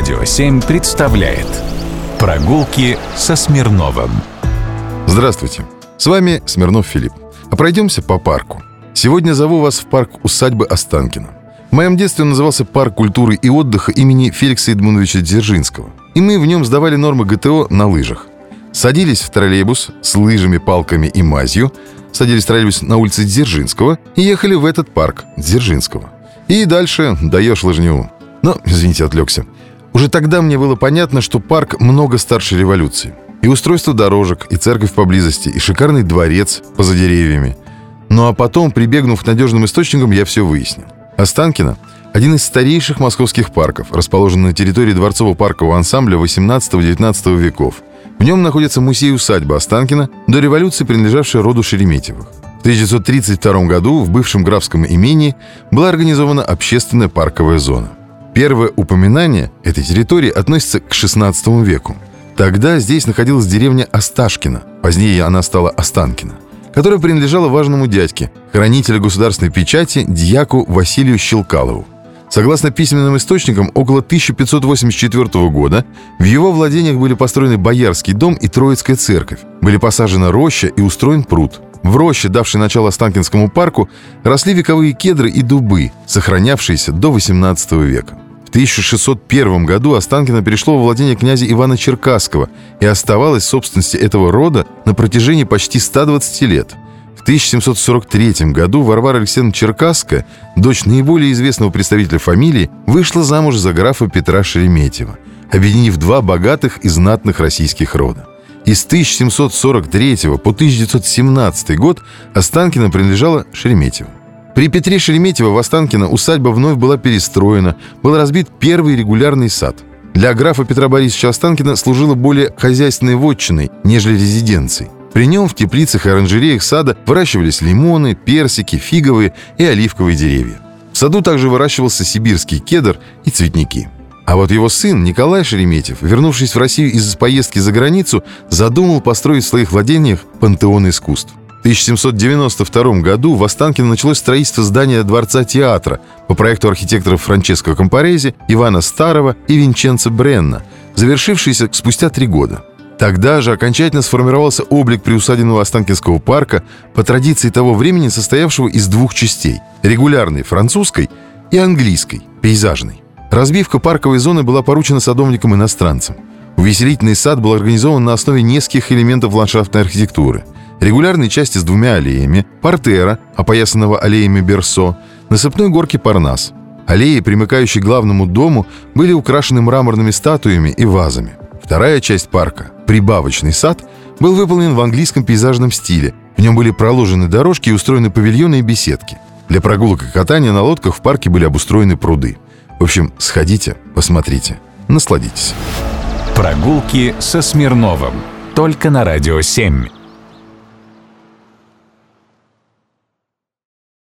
Радио 7 представляет Прогулки со Смирновым Здравствуйте, с вами Смирнов Филипп. А пройдемся по парку. Сегодня зову вас в парк усадьбы Останкина. В моем детстве он назывался «Парк культуры и отдыха» имени Феликса Эдмундовича Дзержинского. И мы в нем сдавали нормы ГТО на лыжах. Садились в троллейбус с лыжами, палками и мазью, садились в троллейбус на улице Дзержинского и ехали в этот парк Дзержинского. И дальше даешь лыжню. Но, извините, отвлекся. Уже тогда мне было понятно, что парк много старше революции. И устройство дорожек, и церковь поблизости, и шикарный дворец поза деревьями. Ну а потом, прибегнув к надежным источникам, я все выяснил. Останкино – один из старейших московских парков, расположенный на территории дворцово-паркового ансамбля 18-19 веков. В нем находится музей-усадьба Останкина, до революции принадлежавшая роду Шереметьевых. В 1932 году в бывшем графском имении была организована общественная парковая зона. Первое упоминание этой территории относится к XVI веку. Тогда здесь находилась деревня Осташкина, позднее она стала Останкина, которая принадлежала важному дядьке, хранителю государственной печати, дьяку Василию Щелкалову. Согласно письменным источникам, около 1584 года в его владениях были построены Боярский дом и Троицкая церковь, были посажены роща и устроен пруд – в роще, давшей начало Останкинскому парку, росли вековые кедры и дубы, сохранявшиеся до XVIII века. В 1601 году Останкино перешло во владение князя Ивана Черкасского и оставалось в собственности этого рода на протяжении почти 120 лет. В 1743 году Варвара Алексеевна Черкасская, дочь наиболее известного представителя фамилии, вышла замуж за графа Петра Шереметьева, объединив два богатых и знатных российских рода. И с 1743 по 1917 год Останкино принадлежала Шереметьеву. При Петре Шереметьево в Останкино усадьба вновь была перестроена, был разбит первый регулярный сад. Для графа Петра Борисовича Останкина служила более хозяйственной вотчиной, нежели резиденцией. При нем в теплицах и оранжереях сада выращивались лимоны, персики, фиговые и оливковые деревья. В саду также выращивался сибирский кедр и цветники – а вот его сын Николай Шереметьев, вернувшись в Россию из поездки за границу, задумал построить в своих владениях пантеон искусств. В 1792 году в Останкино началось строительство здания Дворца театра по проекту архитекторов Франческо Компарези, Ивана Старого и Винченцо Бренна, завершившееся спустя три года. Тогда же окончательно сформировался облик приусадебного Останкинского парка по традиции того времени, состоявшего из двух частей – регулярной французской и английской, пейзажной. Разбивка парковой зоны была поручена садовникам-иностранцам. Увеселительный сад был организован на основе нескольких элементов ландшафтной архитектуры. Регулярные части с двумя аллеями, портера, опоясанного аллеями Берсо, насыпной горки Парнас. Аллеи, примыкающие к главному дому, были украшены мраморными статуями и вазами. Вторая часть парка, прибавочный сад, был выполнен в английском пейзажном стиле. В нем были проложены дорожки и устроены павильоны и беседки. Для прогулок и катания на лодках в парке были обустроены пруды. В общем, сходите, посмотрите, насладитесь. Прогулки со Смирновым. Только на «Радио 7».